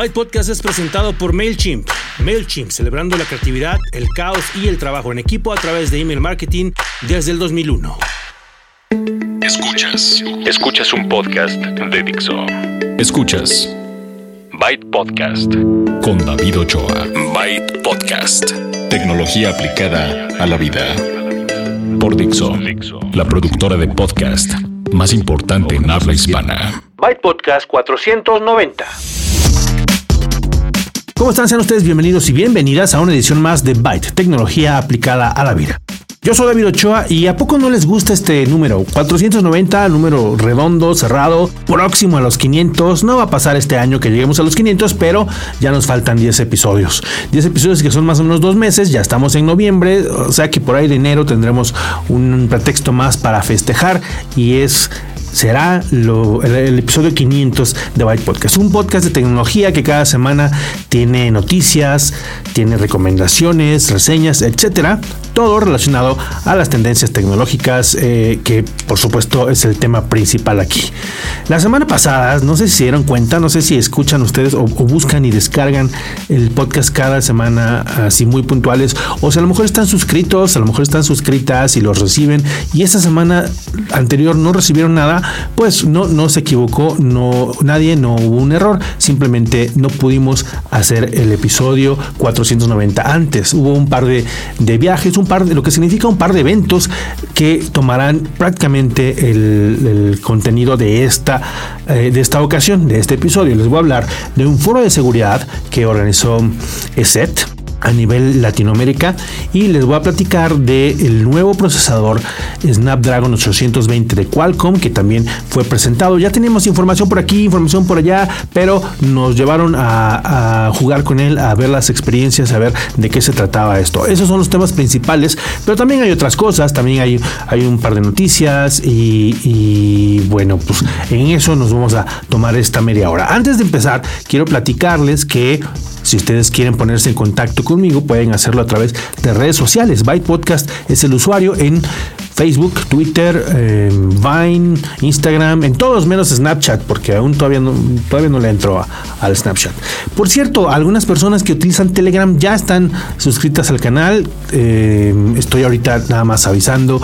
Byte Podcast es presentado por MailChimp. MailChimp, celebrando la creatividad, el caos y el trabajo en equipo a través de email marketing desde el 2001. Escuchas. Escuchas un podcast de Dixo. Escuchas. Byte Podcast. Con David Ochoa. Byte Podcast. Tecnología aplicada a la vida. Por Dixo. La productora de podcast más importante en habla hispana. Byte Podcast 490. ¿Cómo están? Sean ustedes bienvenidos y bienvenidas a una edición más de Byte, tecnología aplicada a la vida. Yo soy David Ochoa y ¿a poco no les gusta este número? 490, número redondo, cerrado, próximo a los 500. No va a pasar este año que lleguemos a los 500, pero ya nos faltan 10 episodios. 10 episodios que son más o menos dos meses, ya estamos en noviembre, o sea que por ahí de enero tendremos un pretexto más para festejar y es será el, episodio 500 de Byte Podcast. Un podcast de tecnología que cada semana tiene noticias, tiene recomendaciones, reseñas, etcétera. Todo relacionado a las tendencias tecnológicas, eh, que por supuesto es el tema principal aquí. La semana pasada, no sé si se dieron cuenta, no sé si escuchan ustedes o, buscan y descargan el podcast cada semana así muy puntuales, o si a lo mejor están suscritos, a lo mejor están suscritas y los reciben, y esta semana anterior no recibieron nada pues no, no se equivocó, no, nadie, no hubo un error, simplemente no pudimos hacer el episodio 490 antes. Hubo un par de, viajes, un par de, lo que significa un par de eventos que tomarán prácticamente el, contenido de esta, eh, de esta ocasión, de este episodio. Les voy a hablar de un foro de seguridad que organizó ESET a nivel Latinoamérica y les voy a platicar del nuevo procesador Snapdragon 820 de Qualcomm que también fue presentado. Ya tenemos información por aquí, información por allá, pero nos llevaron a, jugar con él, a ver las experiencias, a ver de qué se trataba esto. Esos son los temas principales, pero también hay otras cosas, también hay, hay un par de noticias y, y bueno, pues en eso nos vamos a tomar esta media hora. Antes de empezar, quiero platicarles que si ustedes quieren ponerse en contacto conmigo, pueden hacerlo a través de redes sociales. Byte Podcast es el usuario en Facebook, Twitter, em, Vine, Instagram, en todos menos Snapchat, porque aún todavía no, todavía no le entro al Snapchat. Por cierto, algunas personas que utilizan Telegram ya están suscritas al canal. Em, estoy ahorita nada más avisando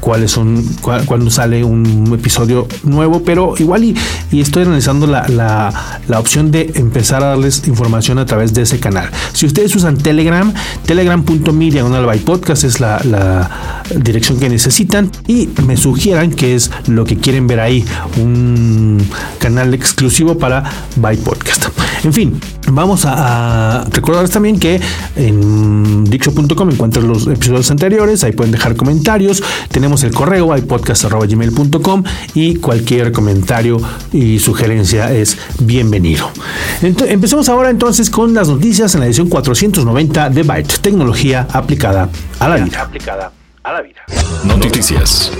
cuáles son, cuando sale un episodio nuevo, pero igual y, estoy analizando la, la, opción de empezar a darles información a través de ese canal. Si ustedes usan Telegram, telegram.me diagonal by podcast es la, la dirección que necesitan y me sugieran que es lo que quieren ver ahí, un canal exclusivo para by podcast. En fin, vamos a, recordarles también que en Dixo.com encuentran los episodios anteriores, ahí pueden dejar comentarios, tenemos el correo podcast.gmail.com y cualquier comentario y sugerencia es bienvenido. empecemos ahora entonces con las noticias en la edición 490 de Byte, tecnología aplicada a la vida. A la vida. Noticias.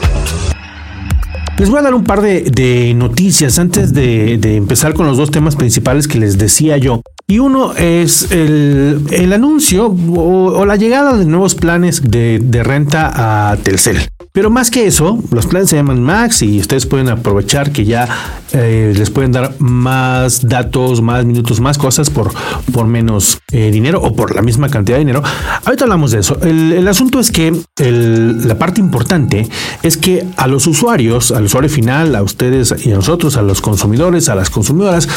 Les voy a dar un par de, noticias antes de, empezar con los dos temas principales que les decía yo. Y uno es el, anuncio o, la llegada de nuevos planes de, renta a Telcel. Pero más que eso, los planes se llaman Max y ustedes pueden aprovechar que ya eh, les pueden dar más datos, más minutos, más cosas por, por menos eh, dinero o por la misma cantidad de dinero. Ahorita hablamos de eso. El, asunto es que la parte importante es que a los usuarios, al usuario final, a ustedes y a nosotros, a los consumidores, a las consumidoras,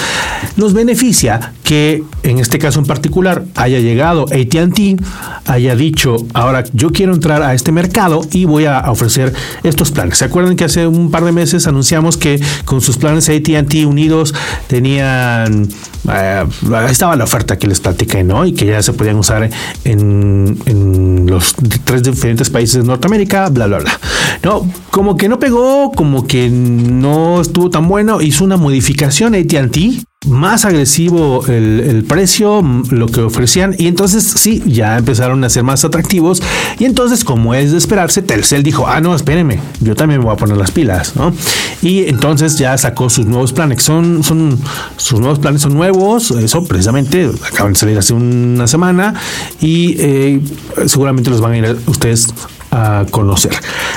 nos beneficia que en este caso en particular haya llegado ATT, haya dicho, ahora yo quiero entrar a este mercado y voy a ofrecer estos planes. ¿Se acuerdan que hace un par de meses anunciamos que con sus planes ATT unidos tenían, eh, estaba la oferta que les platiqué, ¿no? Y que ya se podían usar en, en los tres diferentes países de Norteamérica, bla, bla, bla. No, como que no pegó, como que no estuvo tan bueno, hizo una modificación ATT más agresivo el, precio, lo que ofrecían, y entonces sí, ya empezaron a ser más atractivos. Y entonces, como es de esperarse, Telcel dijo: Ah, no, espérenme, yo también voy a poner las pilas, ¿no? Y entonces ya sacó sus nuevos planes. Son, son, sus nuevos planes son nuevos, eso precisamente acaban de salir hace una semana, y eh, seguramente los van a ir ustedes a conocer.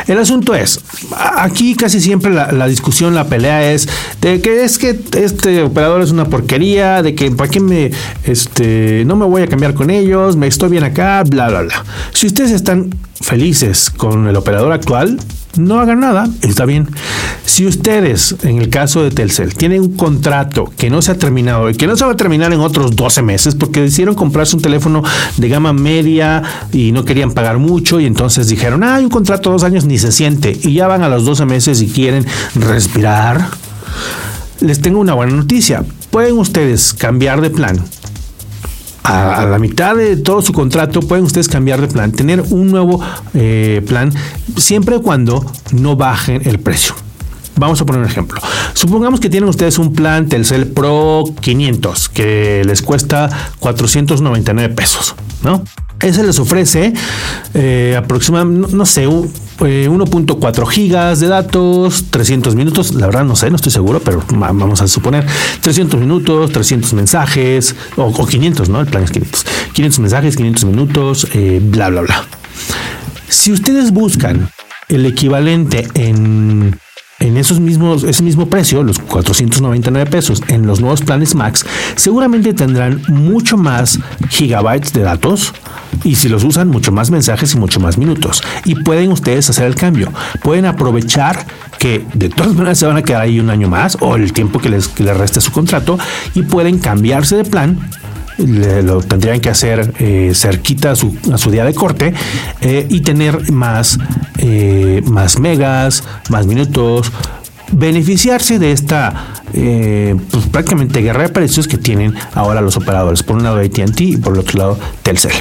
El asunto es, aquí casi siempre la, discusión, la pelea es de que es que este operador es una porquería, de que para qué me, este, no me voy a cambiar con ellos, me estoy bien acá, bla, bla, bla. Si ustedes están felices con el operador actual, no hagan nada, está bien. Si ustedes, en el caso de Telcel, tienen un contrato que no se ha terminado y que no se va a terminar en otros 12 meses porque decidieron comprarse un teléfono de gama media y no querían pagar mucho y entonces dijeron, ah, hay un contrato de dos años, ni se siente y ya van a los 12 meses y quieren respirar, les tengo una buena noticia. Pueden ustedes cambiar de plan a, la mitad de todo su contrato pueden ustedes cambiar de plan, tener un nuevo eh, plan siempre y cuando no bajen el precio. Vamos a poner un ejemplo. Supongamos que tienen ustedes un plan Telcel Pro 500 que les cuesta 499 pesos, ¿no? Ese les ofrece eh, aproximadamente, no, sé, 1.4 eh, gigas de datos, 300 minutos, la verdad no sé, no estoy seguro, pero vamos a suponer 300 minutos, 300 mensajes, o, 500, ¿no? El plan es 500. 500 mensajes, 500 minutos, eh, bla, bla, bla. Si ustedes buscan el equivalente en en esos mismos, ese mismo precio, los 499 pesos, en los nuevos planes Max, seguramente tendrán mucho más gigabytes de datos y si los usan, mucho más mensajes y mucho más minutos. Y pueden ustedes hacer el cambio. Pueden aprovechar que de todas maneras se van a quedar ahí un año más o el tiempo que les, que les reste su contrato y pueden cambiarse de plan lo tendrían que hacer eh, cerquita a su, a su, día de corte eh, y tener más, eh, más megas, más minutos, beneficiarse de esta pues, prácticamente guerra de precios que tienen ahora los operadores, por un lado ATT y por el otro lado Telcel.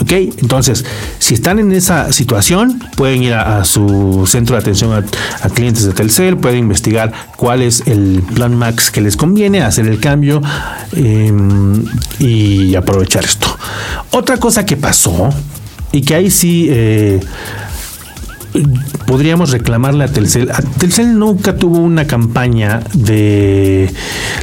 ¿Ok? Entonces, si están en esa situación, pueden ir a, su centro de atención a, clientes de Telcel, pueden investigar cuál es el plan Max que les conviene, hacer el cambio em, y aprovechar esto. Otra cosa que pasó y que ahí sí eh, podríamos reclamarle a Telcel. Telcel nunca tuvo una campaña de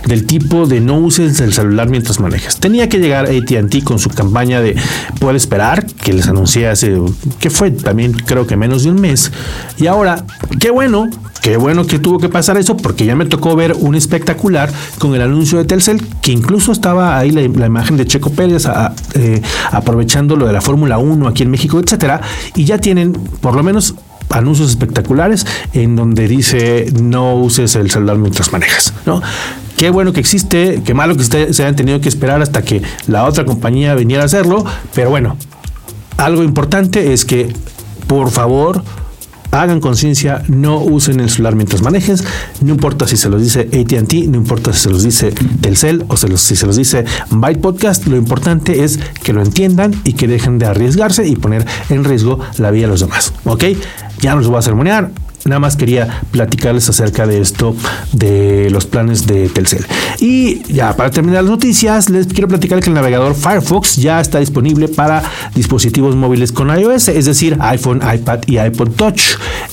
del tipo de no uses el celular mientras manejas. Tenía que llegar AT&T con su campaña de puede esperar, que les anuncié hace que fue también creo que menos de un mes. Y ahora, qué bueno, qué bueno que tuvo que pasar eso porque ya me tocó ver un espectacular con el anuncio de Telcel que incluso estaba ahí la, imagen de Checo Pérez eh, aprovechando lo de la Fórmula 1 aquí en México, etcétera, y ya tienen por lo menos anuncios espectaculares en donde dice no uses el celular mientras manejas, ¿no? Qué bueno que existe, qué malo que se hayan tenido que esperar hasta que la otra compañía viniera a hacerlo, pero bueno, algo importante es que por favor hagan conciencia, no usen el celular mientras manejes, no importa si se los dice ATT, no importa si se los dice Telcel o si se los dice Byte Podcast, lo importante es que lo entiendan y que dejen de arriesgarse y poner en riesgo la vida de los demás. ¿Ok? Ya no los voy a ceremoniar. Nada más quería platicarles acerca de esto, de los planes de Telcel. Y ya para terminar las noticias, les quiero platicar que el navegador Firefox ya está disponible para dispositivos móviles con iOS, es decir, iPhone, iPad y iPod Touch.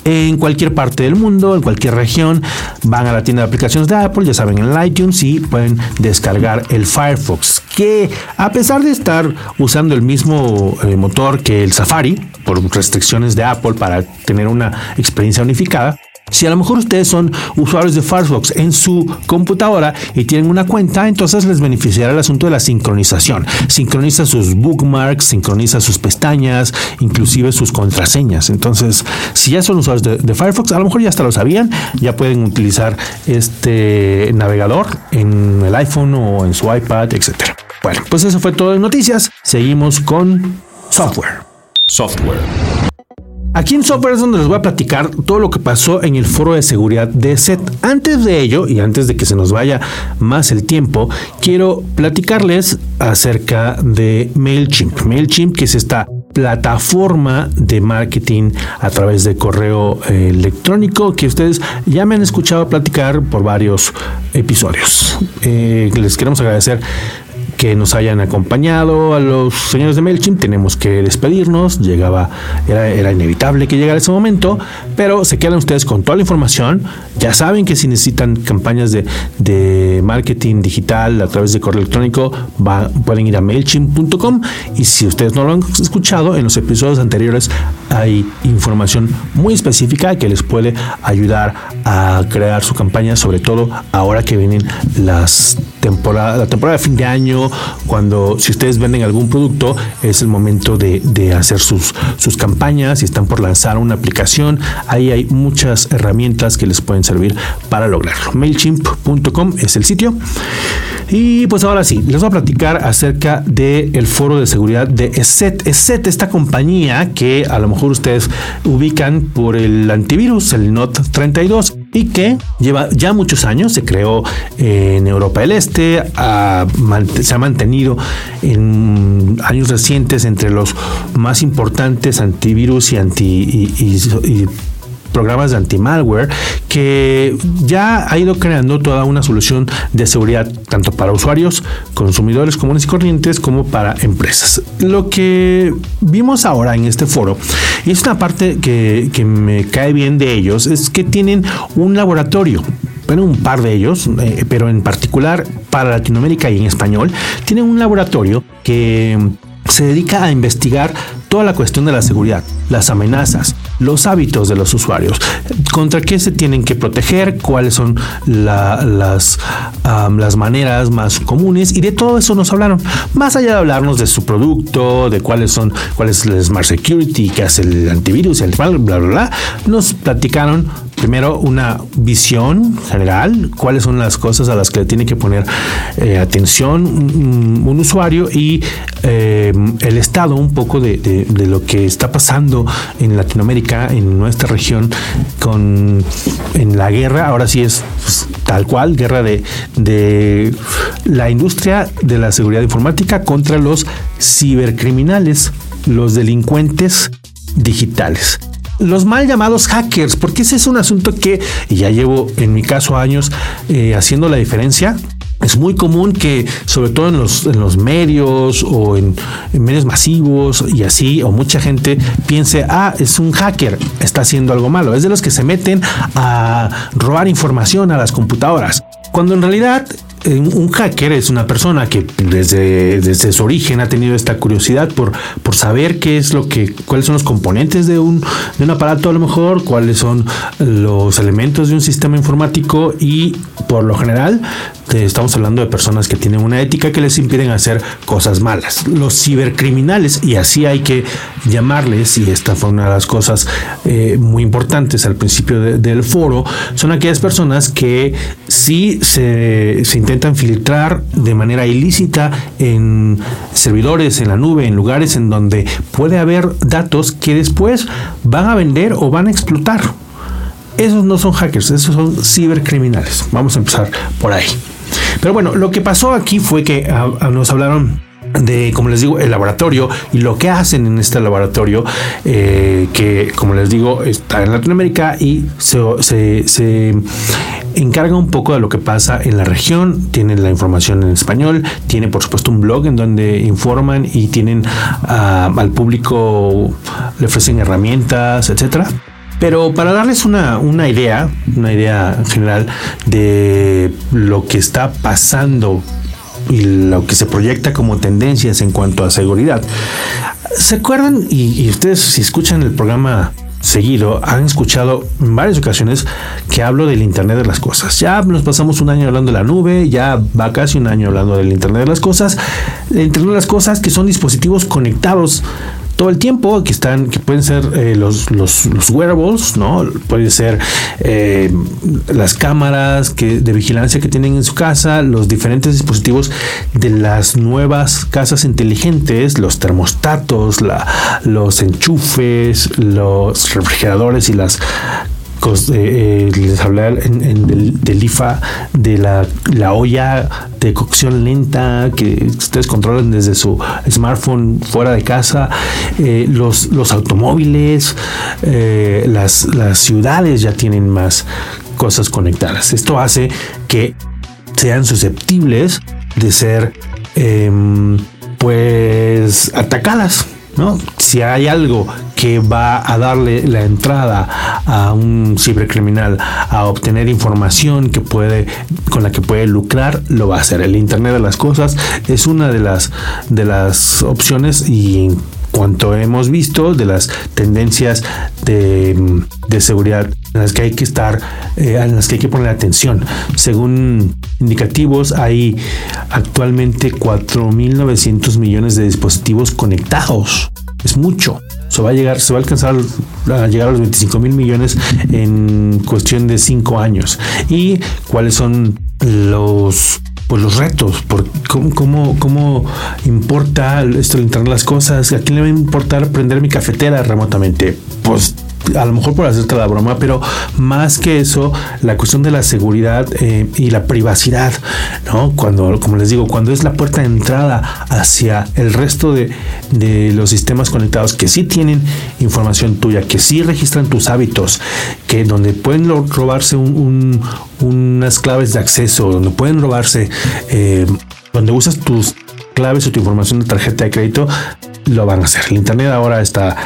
En cualquier parte del mundo, en cualquier región, van a la tienda de aplicaciones de Apple, ya saben, en iTunes y pueden descargar el Firefox, que a pesar de estar usando el mismo eh, motor que el Safari, por restricciones de Apple para tener una experiencia unificada. Si a lo mejor ustedes son usuarios de Firefox en su computadora y tienen una cuenta, entonces les beneficiará el asunto de la sincronización. Sincroniza sus bookmarks, sincroniza sus pestañas, inclusive sus contraseñas. Entonces, si ya son usuarios de, Firefox, a lo mejor ya hasta lo sabían, ya pueden utilizar este navegador en el iPhone o en su iPad, etc. Bueno, pues eso fue todo en noticias. Seguimos con software. Software. Aquí en Software es donde les voy a platicar todo lo que pasó en el foro de seguridad de SET. Antes de ello, y antes de que se nos vaya más el tiempo, quiero platicarles acerca de MailChimp. MailChimp, que es esta plataforma de marketing a través de correo electrónico que ustedes ya me han escuchado platicar por varios episodios. Eh, les queremos agradecer que nos hayan acompañado a los señores de MailChimp. Tenemos que despedirnos. Llegaba, era, era inevitable que llegara ese momento, pero se quedan ustedes con toda la información. Ya saben que si necesitan campañas de, de marketing digital a través de correo electrónico, pueden ir a MailChimp.com. Y si ustedes no lo han escuchado, en los episodios anteriores hay información muy específica que les puede ayudar a crear su campaña, sobre todo ahora que vienen las temporadas, la temporada de fin de año, cuando si ustedes venden algún producto, es el momento de, hacer sus, sus campañas, y están por lanzar una aplicación, ahí hay muchas herramientas que les pueden servir para lograrlo. MailChimp.com es el sitio. Y pues ahora sí, les voy a platicar acerca del foro de seguridad de ESET. ESET, esta compañía que a lo mejor ustedes ubican por el antivirus, el Note 32 y que lleva ya muchos años, se creó en Europa del Este, se ha mantenido en años recientes entre los más importantes antivirus y anti programas de anti-malware que ya ha ido creando toda una solución de seguridad tanto para usuarios, consumidores comunes y corrientes como para empresas. Lo que vimos ahora en este foro, y es una parte que, que me cae bien de ellos, es que tienen un laboratorio bueno, un par de ellos, eh, pero en particular para Latinoamérica y en español, tienen un laboratorio que se dedica a investigar toda la cuestión de la seguridad, las amenazas, los hábitos de los usuarios, contra qué se tienen que proteger, cuáles son las, las maneras más comunes y de todo eso nos hablaron. Más allá de hablarnos de su producto, de cuáles son, cuál es el Smart Security, qué hace el antivirus, el bla, bla, bla, nos platicaron primero una visión general, cuáles son las cosas a las que le tiene que poner eh, atención un, usuario y eh, el estado un poco de, lo que está pasando en Latinoamérica, en nuestra región, con en la guerra, ahora sí es pues, tal cual, guerra de, de la industria de la seguridad informática contra los cibercriminales, los delincuentes digitales los mal llamados hackers, porque ese es un asunto que ya llevo en mi caso años eh, haciendo la diferencia. Es muy común que, sobre todo en los, en los medios o en, medios masivos y así, o mucha gente piense, ah, es un hacker, está haciendo algo malo. Es de los que se meten a robar información a las computadoras. Cuando en realidad un hacker es una persona que desde, desde su origen ha tenido esta curiosidad por, por saber qué es lo que, cuáles son los componentes de un, de un aparato a lo mejor, cuáles son los elementos de un sistema informático y por lo general estamos hablando de personas que tienen una ética que les impiden hacer cosas malas. Los cibercriminales, y así hay que llamarles, y esta fue una de las cosas eh, muy importantes al principio del foro, son aquellas personas que sí se intentan filtrar de manera ilícita en servidores, en la nube, en lugares en donde puede haber datos que después van a vender o van a explotar. Esos no son hackers, esos son cibercriminales. Vamos a empezar por ahí. Pero bueno, lo que pasó aquí fue que ah, ah, nos hablaron de, como les digo, el laboratorio y lo que hacen en este laboratorio, eh, que como les digo, está en Latinoamérica y se, encarga un poco de lo que pasa en la región, tienen la información en español, tiene por supuesto un blog en donde informan y tienen ah, al público, le ofrecen herramientas, etcétera. Pero para darles una, una, idea, una idea general de lo que está pasando y lo que se proyecta como tendencias en cuanto a seguridad. ¿Se acuerdan? Y, ustedes si escuchan el programa seguido han escuchado en varias ocasiones que hablo del Internet de las Cosas. Ya nos pasamos un año hablando de la nube, ya va casi un año hablando del Internet de las Cosas. El Internet de las Cosas que son dispositivos conectados todo el tiempo, que están, que pueden ser eh, los, los, wearables, ¿no? Puede ser eh, las cámaras que, de vigilancia que tienen en su casa, los diferentes dispositivos de las nuevas casas inteligentes, los termostatos, la, los enchufes, los refrigeradores y las eh, les hablé en, del, IFA de la, la, olla de cocción lenta que ustedes controlan desde su smartphone fuera de casa, eh, los, los automóviles, eh, las, las ciudades ya tienen más cosas conectadas. Esto hace que sean susceptibles de ser em, pues atacadas. ¿No? Si hay algo que va a darle la entrada a un cibercriminal a obtener información que puede con la que puede lucrar, lo va a hacer. El Internet de las cosas es una de las de las opciones y cuanto hemos visto de las tendencias de, seguridad en las que hay que estar, eh, en las que hay que poner atención. Según indicativos, hay actualmente 4.900 millones de dispositivos conectados. Es mucho. Se va a llegar, se va a alcanzar a llegar a los 25 mil millones en cuestión de cinco años. ¿Y cuáles son los pues los retos, por cómo, cómo, importa esto de Internet las cosas, a quién le va a importar prender mi cafetera remotamente, pues a lo mejor por hacerte la broma, pero más que eso, la cuestión de la seguridad eh, y la privacidad, ¿no? Cuando, como les digo, cuando es la puerta de entrada hacia el resto de, los sistemas conectados que sí tienen información tuya, que sí registran tus hábitos, que donde pueden robarse unas claves de acceso, donde pueden robarse, eh, donde usas tus claves o tu información de tarjeta de crédito, lo van a hacer. El Internet ahora está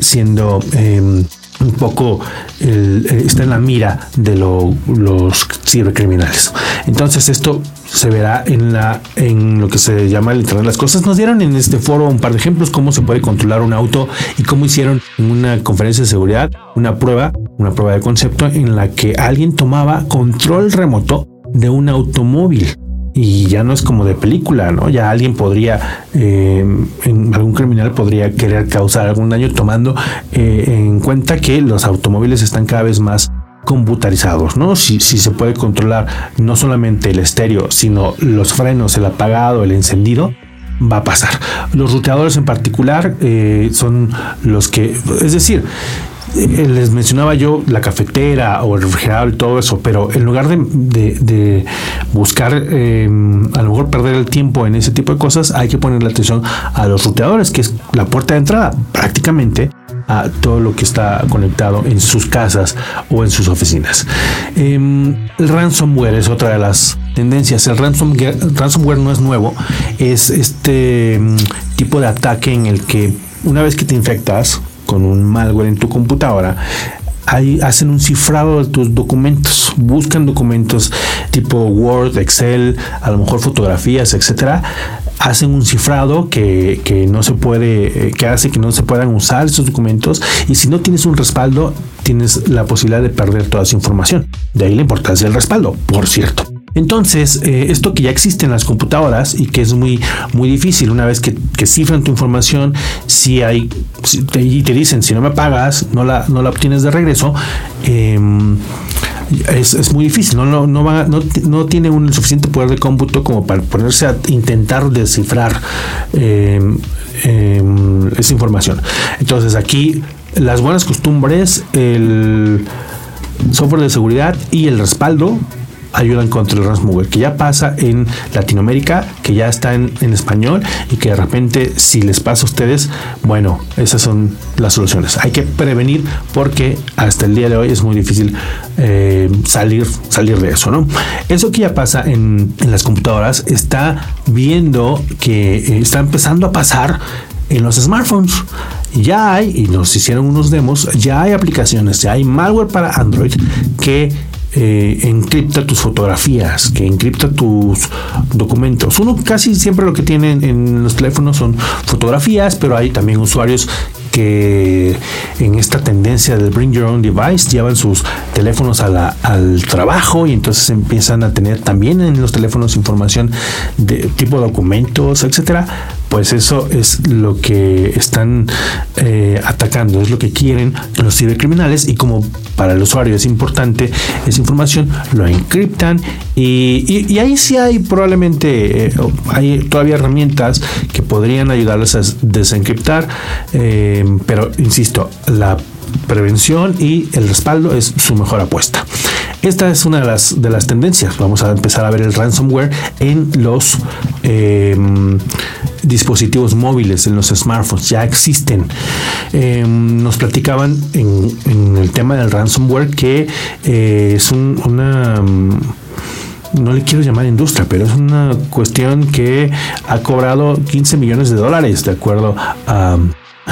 siendo... Em, un poco eh, está en la mira de los cibercriminales. Entonces esto se verá en la en lo que se llama el Internet de las Cosas. Nos dieron en este foro un par de ejemplos cómo se puede controlar un auto y cómo hicieron en una conferencia de seguridad una prueba, una prueba de concepto en la que alguien tomaba control remoto de un automóvil y ya no es como de película, ¿no? Ya alguien podría, eh, algún criminal podría querer causar algún daño tomando eh, en cuenta que los automóviles están cada vez más computarizados, ¿no? Si, si, se puede controlar no solamente el estéreo, sino los frenos, el apagado, el encendido, va a pasar. Los ruteadores en particular eh, son los que, es decir, les mencionaba yo la cafetera o el refrigerador y todo eso, pero en lugar de, buscar em, a lo mejor perder el tiempo en ese tipo de cosas, hay que ponerle atención a los ruteadores, que es la puerta de entrada prácticamente a todo lo que está conectado en sus casas o en sus oficinas. Em, el ransomware es otra de las tendencias. El ransomware, ransomware no es nuevo, es este em, tipo de ataque en el que una vez que te infectas, con un malware en tu computadora, ahí hacen un cifrado de tus documentos, buscan documentos tipo Word, Excel, a lo mejor fotografías, etcétera, hacen un cifrado que, que, no se puede, eh, que hace que no se puedan usar esos documentos y si no tienes un respaldo, tienes la posibilidad de perder toda esa información. De ahí la importancia del respaldo, por cierto. Entonces, eh, esto que ya existe en las computadoras y que es muy, muy difícil, una vez que, cifran tu información, si hay, y te dicen, si no me pagas, no la, no la obtienes de regreso, em, es, muy difícil, no, no, no, no, tiene un suficiente poder de cómputo como para ponerse a intentar descifrar em, em, esa información. Entonces, aquí las buenas costumbres, el software de seguridad y el respaldo ayudan contra el ransomware, que ya pasa en Latinoamérica, que ya está en, español y que de repente si les pasa a ustedes, bueno, esas son las soluciones. Hay que prevenir porque hasta el día de hoy es muy difícil eh, salir, salir de eso, ¿no? Eso que ya pasa en, las computadoras está viendo que eh, está empezando a pasar en los smartphones. Ya hay, y nos hicieron unos demos, ya hay aplicaciones, ya hay malware para Android que eh, encripta tus fotografías, que encripta tus documentos. Uno casi siempre lo que tienen en los teléfonos son fotografías, pero hay también usuarios que en esta tendencia del bring your own device llevan sus teléfonos al trabajo y entonces empiezan a tener también en los teléfonos información de tipo documentos, etcétera. Pues eso es lo que están eh, atacando, es lo que quieren los cibercriminales y como para el usuario es importante esa información, lo encriptan y, ahí sí hay probablemente, eh, hay todavía herramientas que podrían ayudarles a desencriptar. Eh, pero insisto, la prevención y el respaldo es su mejor apuesta. Esta es una de las, de las tendencias. Vamos a empezar a ver el ransomware en los em, dispositivos móviles, en los smartphones. Ya existen. Em, nos platicaban en, el tema del ransomware que eh, es una no le quiero llamar industria, pero es una cuestión que ha cobrado 15 millones de dólares, de acuerdo a,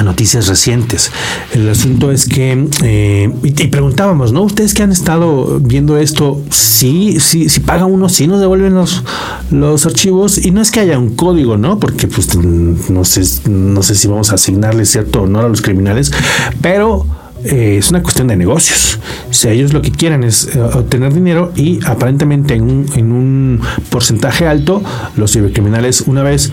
noticias recientes. El asunto es que, eh, y, preguntábamos, ¿no? Ustedes que han estado viendo esto, sí, sí, si paga uno, sí nos devuelven los, los archivos, y no es que haya un código, ¿no? Porque pues no sé, no sé si vamos a asignarle cierto honor a los criminales, pero eh, es una cuestión de negocios. Si ellos lo que quieren es eh, obtener dinero y aparentemente en un, en un porcentaje alto, los cibercriminales una vez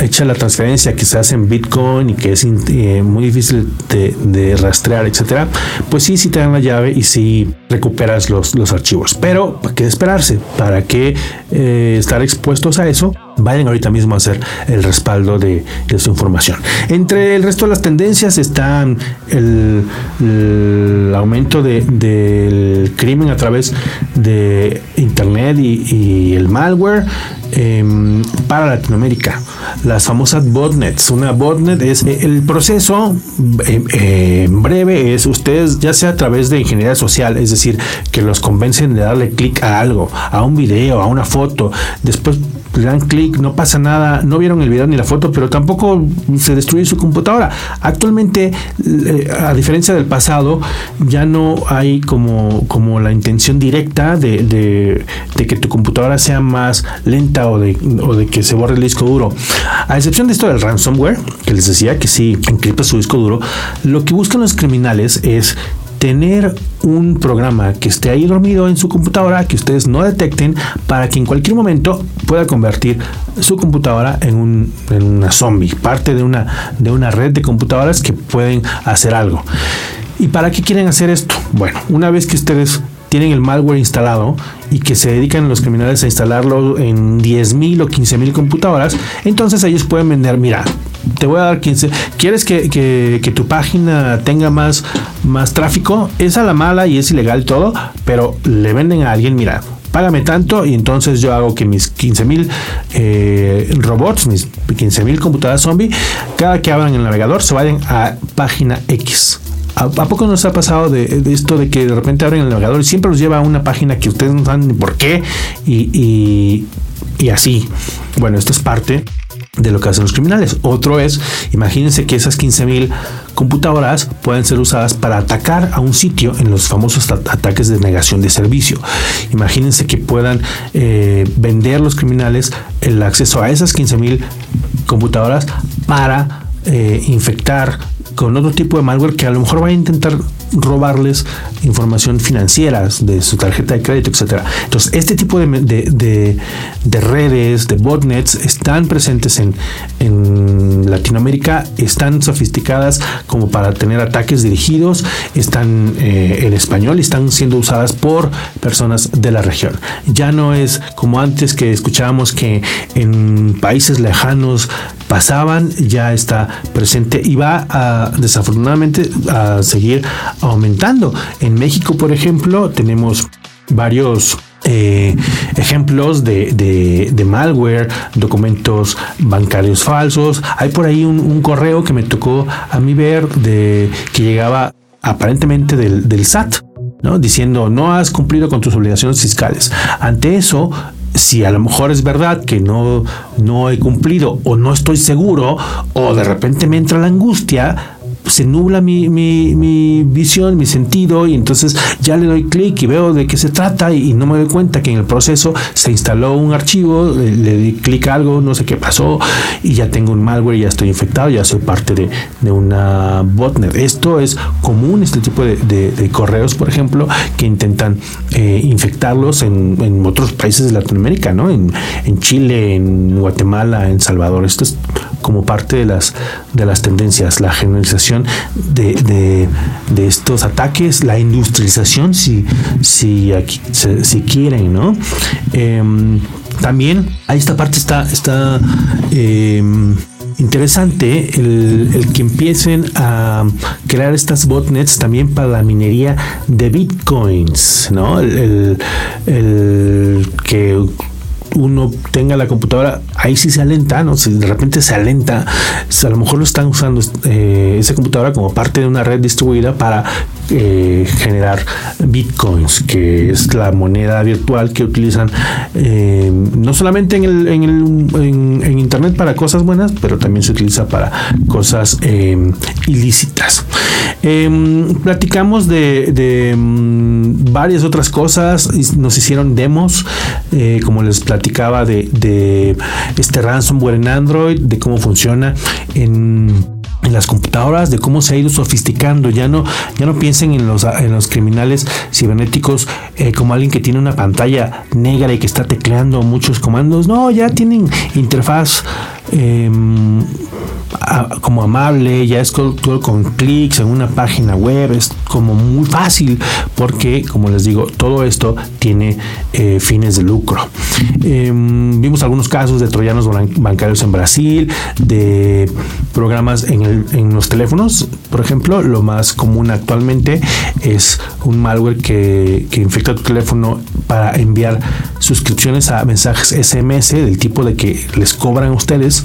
hecha la transferencia hace en Bitcoin y que es eh, muy difícil de, rastrear, etcétera, pues sí, sí te dan la llave y sí recuperas los, los archivos. Pero, ¿para qué esperarse? ¿Para qué eh, estar expuestos a eso? Vayan ahorita mismo a hacer el respaldo de, su información. Entre el resto de las tendencias están el, aumento del crimen a través de Internet y el malware Em, para Latinoamérica. Las famosas botnets. Una botnet es eh, el proceso em, em, breve, es ustedes, ya sea a través de ingeniería social, es decir, que los convencen de darle clic a algo, a un video, a una foto, después le dan clic, no pasa nada, no vieron el video ni la foto, pero tampoco se destruye su computadora. Actualmente, eh, a diferencia del pasado, ya no hay como, como la intención directa de, de, que tu computadora sea más lenta o de, o de que se borre el disco duro. A excepción de esto del ransomware, que les decía que sí encripta su disco duro, lo que buscan los criminales es tener un programa que esté ahí dormido en su computadora que ustedes no detecten para que en cualquier momento pueda convertir su computadora en, un, en una zombie, parte de una, de una red de computadoras que pueden hacer algo. ¿Y para qué quieren hacer esto? Bueno, una vez que ustedes tienen el malware instalado y que se dedican los criminales a instalarlo en 10.000 o 15.000 computadoras, entonces ellos pueden vender, mira, te voy a dar 15. ¿Quieres que, tu página tenga más, más tráfico? Es a la mala y es ilegal todo, pero le venden a alguien, mira, págame tanto y entonces yo hago que mis 15 mil eh, robots, mis 15 mil computadoras zombie, cada que abran el navegador se vayan a página X. ¿A, poco nos ha pasado de, esto de que de repente abren el navegador y siempre los lleva a una página que ustedes no saben ni por qué y, y así? Bueno, esto es parte de lo que hacen los criminales. Otro es, imagínense que esas 15.000 computadoras pueden ser usadas para atacar a un sitio en los famosos ataques de negación de servicio. Imagínense que puedan eh, vender los criminales el acceso a esas 15.000 computadoras para eh, infectar con otro tipo de malware que a lo mejor va a intentar robarles información financiera de su tarjeta de crédito, etcétera. Entonces, este tipo de, de, redes, de botnets, están presentes en, en, Latinoamérica, están sofisticadas como para tener ataques dirigidos, están eh, en español y están siendo usadas por personas de la región. Ya no es como antes que escuchábamos que en países lejanos pasaban, ya está presente y va a desafortunadamente a seguir aumentando. En México, por ejemplo, tenemos varios eh, ejemplos de, malware, documentos bancarios falsos. Hay por ahí un, correo que me tocó a mí ver de que llegaba aparentemente del, del SAT. ¿no? diciendo no has cumplido con tus obligaciones fiscales. Ante eso, si a lo mejor es verdad que no, no he cumplido o no estoy seguro o de repente me entra la angustia, se nubla mi, mi, visión, mi sentido, y entonces ya le doy clic y veo de qué se trata y, no me doy cuenta que en el proceso se instaló un archivo, le, di clic a algo, no sé qué pasó, y ya tengo un malware, ya estoy infectado, ya soy parte de, una botnet. Esto es común, este tipo de, correos, por ejemplo, que intentan eh, infectarlos en, en, otros países de Latinoamérica, ¿no? En, en Chile, en Guatemala, en Salvador. Esto es como parte de las, de las tendencias, la generalización de, estos ataques, la industrialización, si, si, si quieren, ¿no? Em, también a esta parte está, está em, interesante el, que empiecen a crear estas botnets también para la minería de bitcoins, ¿no? el que uno tenga la computadora, ahí sí se alenta, ¿no? Si de repente se alenta, a lo mejor lo están usando eh, esa computadora como parte de una red distribuida para eh, generar bitcoins, que es la moneda virtual que utilizan eh, no solamente en, el, en, internet para cosas buenas, pero también se utiliza para cosas ilícitas. Em, platicamos de, mm, varias otras cosas, nos hicieron demos, como les de, este ransomware en Android, de cómo funciona en las computadoras, de cómo se ha ido sofisticando. Ya no, ya no piensen en los, en los criminales cibernéticos eh, como alguien que tiene una pantalla negra y que está tecleando muchos comandos. No, ya tienen interfaz em, como amable, ya es todo con clics en una página web, es como muy fácil porque, como les digo, todo esto tiene eh, fines de lucro. Em, vimos algunos casos de troyanos bancarios en Brasil, de programas en, en los teléfonos, por ejemplo, lo más común actualmente es un malware que, que infecta tu teléfono para enviar suscripciones a mensajes SMS del tipo de que les cobran a ustedes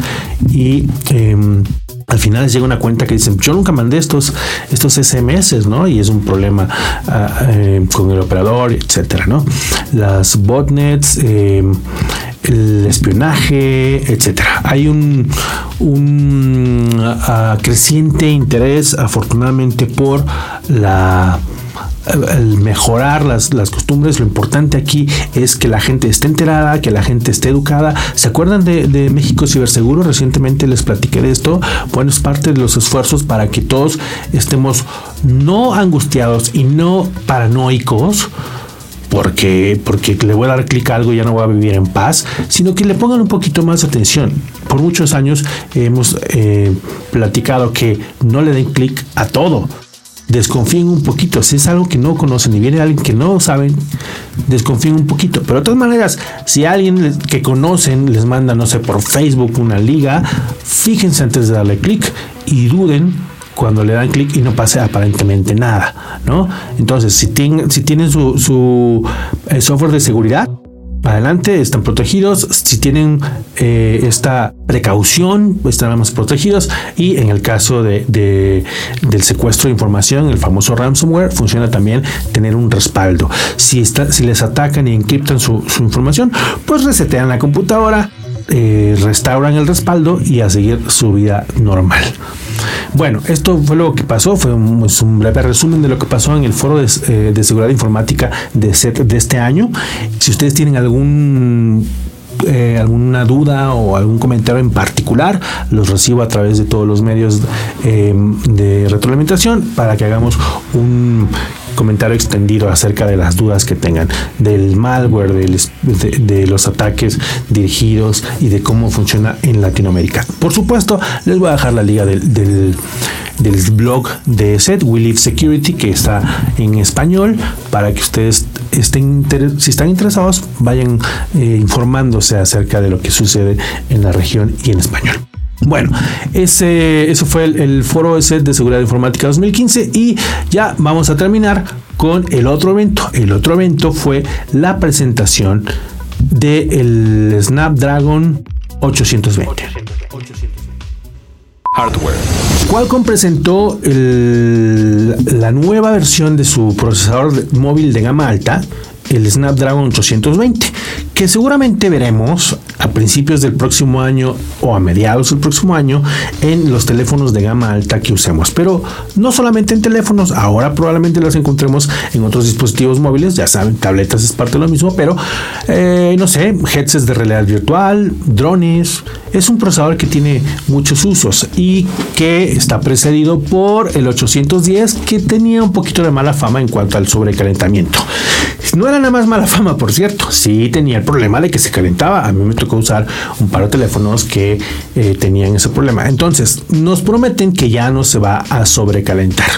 y em, al final les llega una cuenta que dicen, yo nunca mandé estos, estos SMS, ¿no? Y es un problema ah, em, con el operador, etcétera, ¿no? Las botnets, em, el espionaje, etcétera. Hay un, un ah, creciente interés, afortunadamente, por la el mejorar las, costumbres, lo importante aquí es que la gente esté enterada, que la gente esté educada. ¿Se acuerdan de, de, México Ciberseguro? Recientemente les platiqué de esto. Bueno, es parte de los esfuerzos para que todos estemos no angustiados y no paranoicos porque, porque le voy a dar clic a algo y ya no voy a vivir en paz, sino que le pongan un poquito más atención. Por muchos años hemos eh, platicado que no le den clic a todo desconfíen un poquito. Si es algo que no conocen y viene alguien que no saben, desconfíen un poquito. Pero de todas maneras, si alguien que conocen les manda, no sé, por Facebook una liga, fíjense antes de darle clic y duden cuando le dan clic y no pase aparentemente nada, ¿no? Entonces, si, tienen, si tienen su, eh, software de seguridad, adelante, están protegidos. Si tienen eh, esta precaución, estarán más protegidos. Y en el caso de, del secuestro de información, el famoso ransomware, funciona también tener un respaldo. Si, está, si les atacan y encriptan su, su información, pues resetean la computadora, eh, restauran el respaldo y a seguir su vida normal. Bueno, esto fue lo que pasó, fue un, breve resumen de lo que pasó en el foro de, eh, seguridad informática de SET de este año. Si ustedes tienen algún eh, alguna duda o algún comentario en particular, los recibo a través de todos los medios de retroalimentación para que hagamos un comentario extendido acerca de las dudas que tengan del malware, de, los ataques dirigidos y de cómo funciona en Latinoamérica. Por supuesto, les voy a dejar la liga del, del, blog de SET, We Live Security, que está en español, para que ustedes estén, si están interesados, vayan eh, informándose acerca de lo que sucede en la región y en español. Bueno, ese, eso fue el, foro ese de seguridad informática 2015 y ya vamos a terminar con el otro evento. El otro evento fue la presentación del Snapdragon 820. Hardware. Qualcomm presentó la nueva versión de su procesador móvil de gama alta, el Snapdragon 820, que seguramente veremos a principios del próximo año o a mediados del próximo año en los teléfonos de gama alta que usemos. Pero no solamente en teléfonos, ahora probablemente los encontremos en otros dispositivos móviles, ya saben, tabletas es parte de lo mismo, pero eh, no sé, headsets de realidad virtual, drones. Es un procesador que tiene muchos usos y que está precedido por el 810 que tenía un poquito de mala fama en cuanto al sobrecalentamiento. No era nada más mala fama, por cierto. Sí tenía problema de que se calentaba. A mí me tocó usar un par de teléfonos que eh, tenían ese problema. Entonces, nos prometen que ya no se va a sobrecalentar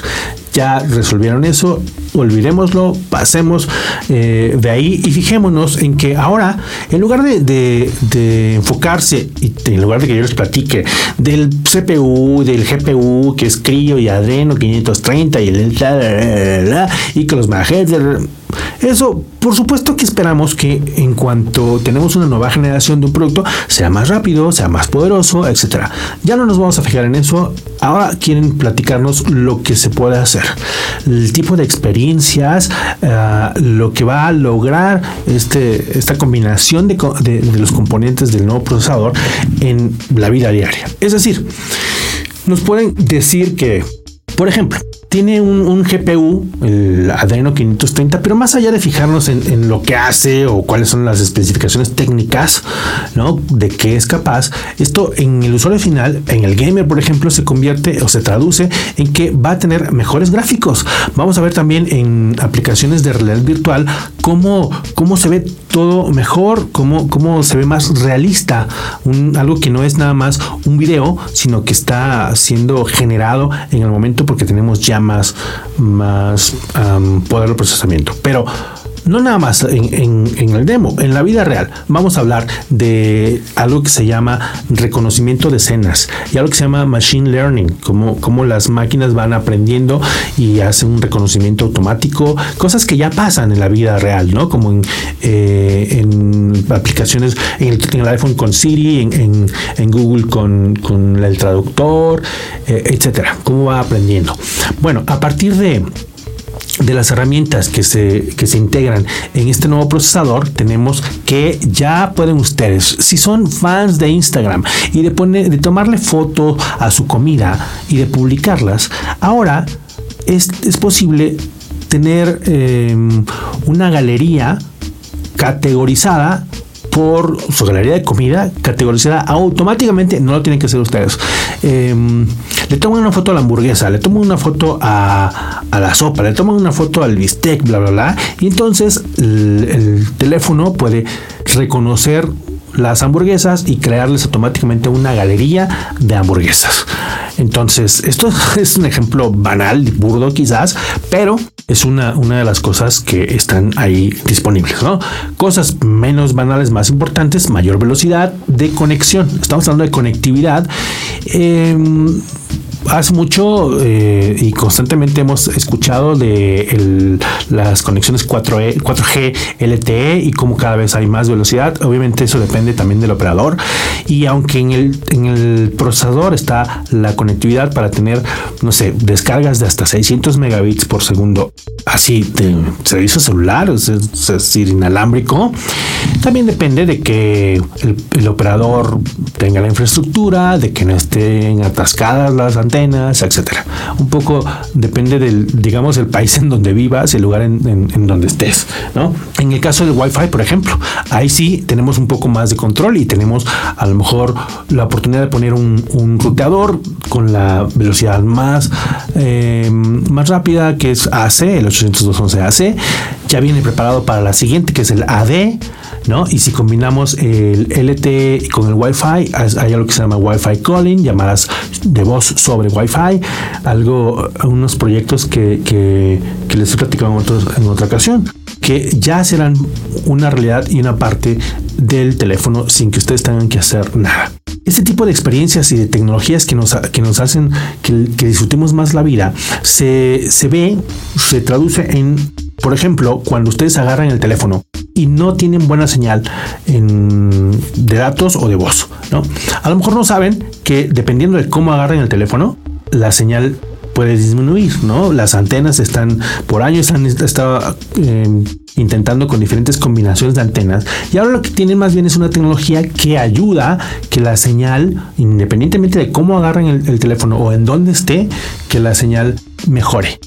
ya resolvieron eso, olvidémoslo, pasemos eh, de ahí y fijémonos en que ahora, en lugar de, enfocarse, y en lugar de que yo les platique del CPU, del GPU, que es Crio y Adreno 530 y el y que los majes, Eso, por supuesto que esperamos que en cuanto tenemos una nueva generación de un producto, sea más rápido, sea más poderoso, etcétera. Ya no nos vamos a fijar en eso. Ahora quieren platicarnos lo que se puede hacer, el tipo de experiencias, eh, lo que va a lograr este, esta combinación de, de los componentes del nuevo procesador en la vida diaria. Es decir, nos pueden decir que, por ejemplo, tiene un, GPU, el Adreno 530, pero más allá de fijarnos en, lo que hace o cuáles son las especificaciones técnicas, ¿no? De qué es capaz, esto en el usuario final, en el gamer, por ejemplo, se convierte o se traduce en que va a tener mejores gráficos. Vamos a ver también en aplicaciones de realidad virtual cómo, cómo se ve todo mejor, cómo, cómo se ve más realista, un, algo que no es nada más un video, sino que está siendo generado en el momento porque tenemos ya más, más poder de procesamiento. Pero no nada más en, el demo, en la vida real. Vamos a hablar de algo que se llama reconocimiento de escenas y algo que se llama machine learning, como, como las máquinas van aprendiendo y hacen un reconocimiento automático, cosas que ya pasan en la vida real, ¿no? Como en, eh, aplicaciones en el, iPhone con Siri, en, Google con, el traductor, eh, etcétera. Cómo va aprendiendo. Bueno, a partir de de las herramientas que se, que se integran en este nuevo procesador, tenemos que ya pueden ustedes, si son fans de Instagram y de, poner, de tomarle foto a su comida y de publicarlas, ahora es, posible tener em, una galería categorizada por su galería de comida categorizada automáticamente, no lo tienen que hacer ustedes. Em, le toman una foto a la hamburguesa, le toman una foto a, la sopa, le toman una foto al bistec, bla, bla, bla. Y entonces el, teléfono puede reconocer las hamburguesas y crearles automáticamente una galería de hamburguesas. Entonces, esto es un ejemplo banal, burdo quizás, pero es una, una de las cosas que están ahí disponibles, ¿no? Cosas menos banales, más importantes, mayor velocidad de conexión. Estamos hablando de conectividad. Em, hace mucho eh, y constantemente hemos escuchado de las conexiones 4G, 4G LTE y cómo cada vez hay más velocidad. Obviamente eso depende también del operador. Y aunque en el, en el procesador está la conectividad para tener, no sé, descargas de hasta 600 megabits por segundo, así de servicio celular, es, decir, inalámbrico, también depende de que el, operador tenga la infraestructura, de que no estén atascadas las antenas etcétera. Un poco depende del, digamos, el país en donde vivas, el lugar en, donde estés, ¿no? En el caso del Wi-Fi, por ejemplo, ahí sí tenemos un poco más de control y tenemos a lo mejor la oportunidad de poner un, un ruteador con la velocidad más, eh, más rápida, que es AC, el 802.11ac. Ya viene preparado para la siguiente, que es el AD, ¿no? Y si combinamos el LTE con el Wi-Fi, hay algo que se llama Wi-Fi calling, llamadas de voz sobre Wi-Fi, algo, unos proyectos que, que, les he platicado en, en otra ocasión, que ya serán una realidad y una parte del teléfono sin que ustedes tengan que hacer nada. Este tipo de experiencias y de tecnologías que nos, que nos hacen que, disfrutemos más la vida se, se ve, se traduce en, por ejemplo, cuando ustedes agarran el teléfono y no tienen buena señal de datos o de voz. ¿no? A lo mejor no saben que dependiendo de cómo agarren el teléfono, la señal puede disminuir, ¿no? Las antenas están por años han estado eh, intentando con diferentes combinaciones de antenas y ahora lo que tienen más bien es una tecnología que ayuda que la señal, independientemente de cómo agarren el teléfono o en dónde esté, que la señal mejore.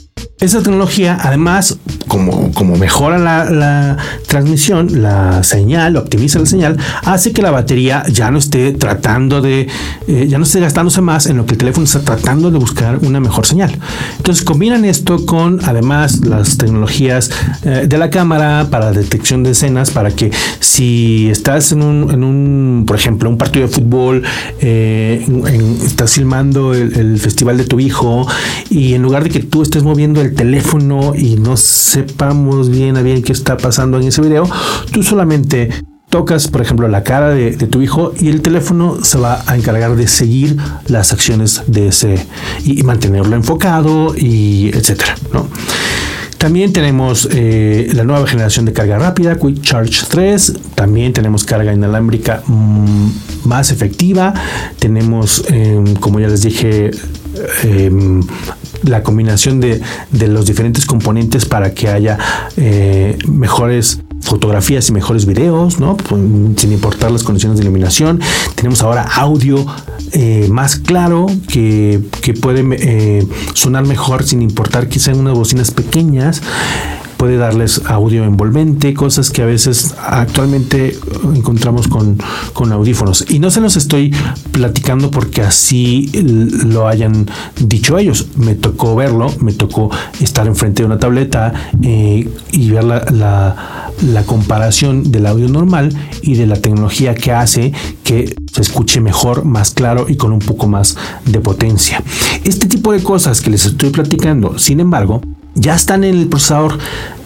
Esa tecnología, además, como, como mejora la, transmisión, la señal, optimiza la señal, hace que la batería ya no esté tratando de, eh, ya no esté gastándose más en lo que el teléfono está tratando de buscar una mejor señal. Entonces combinan esto con, además, las tecnologías eh, de la cámara para detección de escenas, para que si estás en un, en un por ejemplo, un partido de fútbol, eh, estás filmando el, el festival de tu hijo y en lugar de que tú estés moviendo el teléfono y no sepamos bien a bien qué está pasando en ese video, tú solamente tocas, por ejemplo, la cara de, tu hijo y el teléfono se va a encargar de seguir las acciones de ese y, mantenerlo enfocado y etcétera, ¿no? También tenemos eh, la nueva generación de carga rápida, Quick Charge 3. También tenemos carga inalámbrica mm, más efectiva. Tenemos, em, como ya les dije, em, la combinación de, de, los diferentes componentes para que haya eh, mejores fotografías y mejores videos, ¿no? Pues, sin importar las condiciones de iluminación. Tenemos ahora audio eh, más claro que, puede eh, sonar mejor sin importar que sean unas bocinas pequeñas puede darles audio envolvente, cosas que a veces actualmente encontramos con, con, audífonos. Y no se los estoy platicando porque así lo hayan dicho ellos. Me tocó verlo, me tocó estar enfrente de una tableta eh, y ver la, la, la comparación del audio normal y de la tecnología que hace que se escuche mejor, más claro y con un poco más de potencia. Este tipo de cosas que les estoy platicando, sin embargo, ya están en el procesador,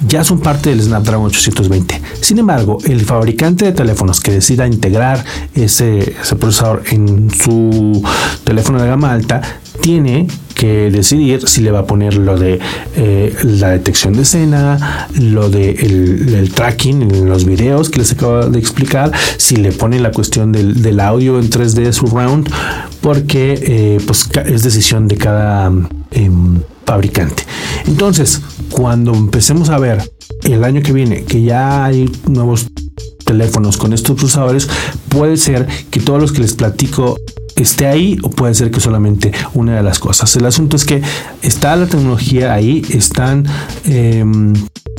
ya son parte del Snapdragon 820. Sin embargo, el fabricante de teléfonos que decida integrar ese, procesador en su teléfono de gama alta tiene que decidir si le va a poner lo de eh, la detección de escena, lo de el, tracking en los videos que les acabo de explicar, si le pone la cuestión del, audio en 3D surround, porque eh, pues es decisión de cada em, fabricante. Entonces, cuando empecemos a ver el año que viene que ya hay nuevos teléfonos con estos procesadores, puede ser que todos los que les platico esté ahí o puede ser que solamente una de las cosas. El asunto es que está la tecnología ahí, están em,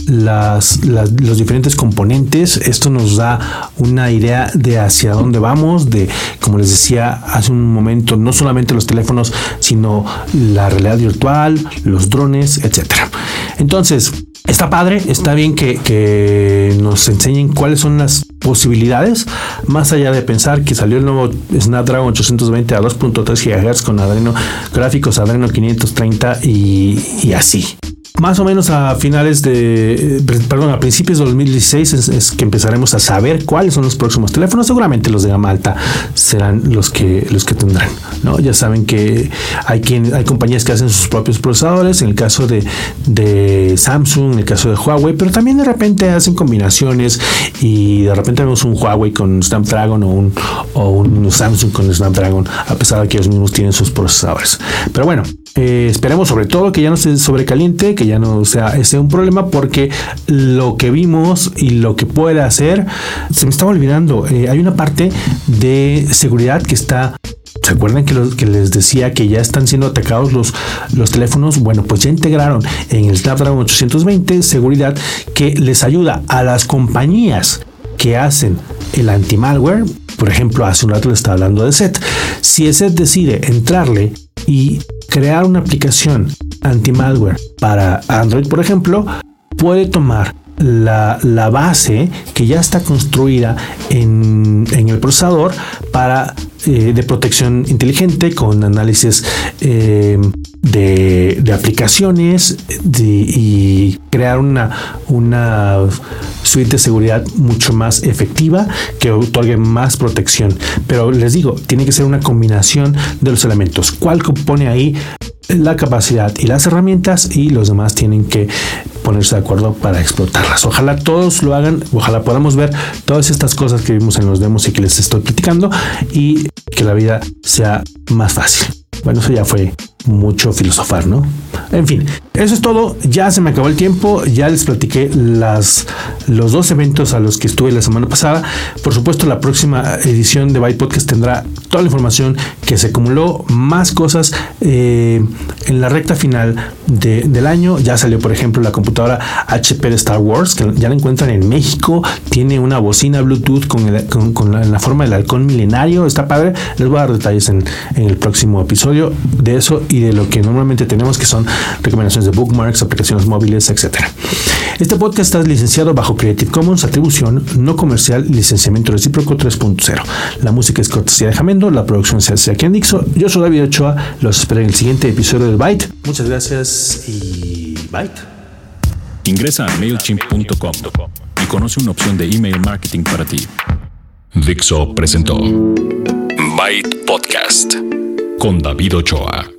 las, los diferentes componentes. Esto nos da una idea de hacia dónde vamos, de, como les decía hace un momento, no solamente los teléfonos, sino la realidad virtual, los drones, etcétera. Entonces, está padre, está bien que, que nos enseñen cuáles son las posibilidades, más allá de pensar que salió el nuevo Snapdragon 820 a 2.3 GHz con Adreno gráficos Adreno 530 y, y así más o menos a finales de, eh, perdón, a principios de 2016 es, que empezaremos a saber cuáles son los próximos teléfonos. Seguramente los de gama alta serán los que, los que tendrán, ¿no? Ya saben que hay quien, hay compañías que hacen sus propios procesadores, en el caso de, de Samsung, en el caso de Huawei, pero también de repente hacen combinaciones y de repente vemos un Huawei con Snapdragon o un, o un Samsung con Snapdragon, a pesar de que ellos mismos tienen sus procesadores. Pero bueno, eh, esperemos sobre todo que ya no se sobrecaliente, que ya no sea ese un problema, porque lo que vimos y lo que puede hacer, se me estaba olvidando, eh, hay una parte de seguridad que está ¿Se acuerdan que, que, les decía que ya están siendo atacados los, los teléfonos? Bueno, pues ya integraron en el Snapdragon 820 seguridad que les ayuda a las compañías que hacen el anti-malware. Por ejemplo, hace un rato le estaba hablando de SET. Si SET decide entrarle y crear una aplicación anti-malware para Android, por ejemplo, puede tomar la, base que ya está construida en, el procesador para eh, de protección inteligente con análisis eh, de, aplicaciones y crear una, una suite de seguridad mucho más efectiva que otorgue más protección. Pero les digo, tiene que ser una combinación de los elementos. ¿Cuál compone ahí la capacidad y las herramientas y los demás tienen que ponerse de acuerdo para explotarlas. Ojalá todos lo hagan, ojalá podamos ver todas estas cosas que vimos en los demos y que les estoy platicando y que la vida sea más fácil. Bueno, eso ya fue mucho filosofar, ¿no? En fin, eso es todo. Ya se me acabó el tiempo. Ya les platiqué las, los dos eventos a los que estuve la semana pasada. Por supuesto, la próxima edición de Byte Podcast tendrá toda la información que se acumuló, más cosas eh, en la recta final del año. Ya salió, por ejemplo, la computadora HP de Star Wars, que ya la encuentran en México. Tiene una bocina Bluetooth con, la, forma del halcón milenario. Está padre. Les voy a dar detalles en, en el próximo episodio de eso y de lo que normalmente tenemos, que son recomendaciones de bookmarks, aplicaciones móviles, etcétera. Este podcast está licenciado bajo Creative Commons, atribución no comercial, licenciamiento recíproco 3.0. La música es cortesía de Jamendo, la producción se hace aquí en Dixo. Yo soy David Ochoa, los espero en el siguiente episodio de Byte. Muchas gracias y Byte. Ingresa a MailChimp.com y conoce una opción de email marketing para ti. Dixo presentó Byte Podcast con David Ochoa.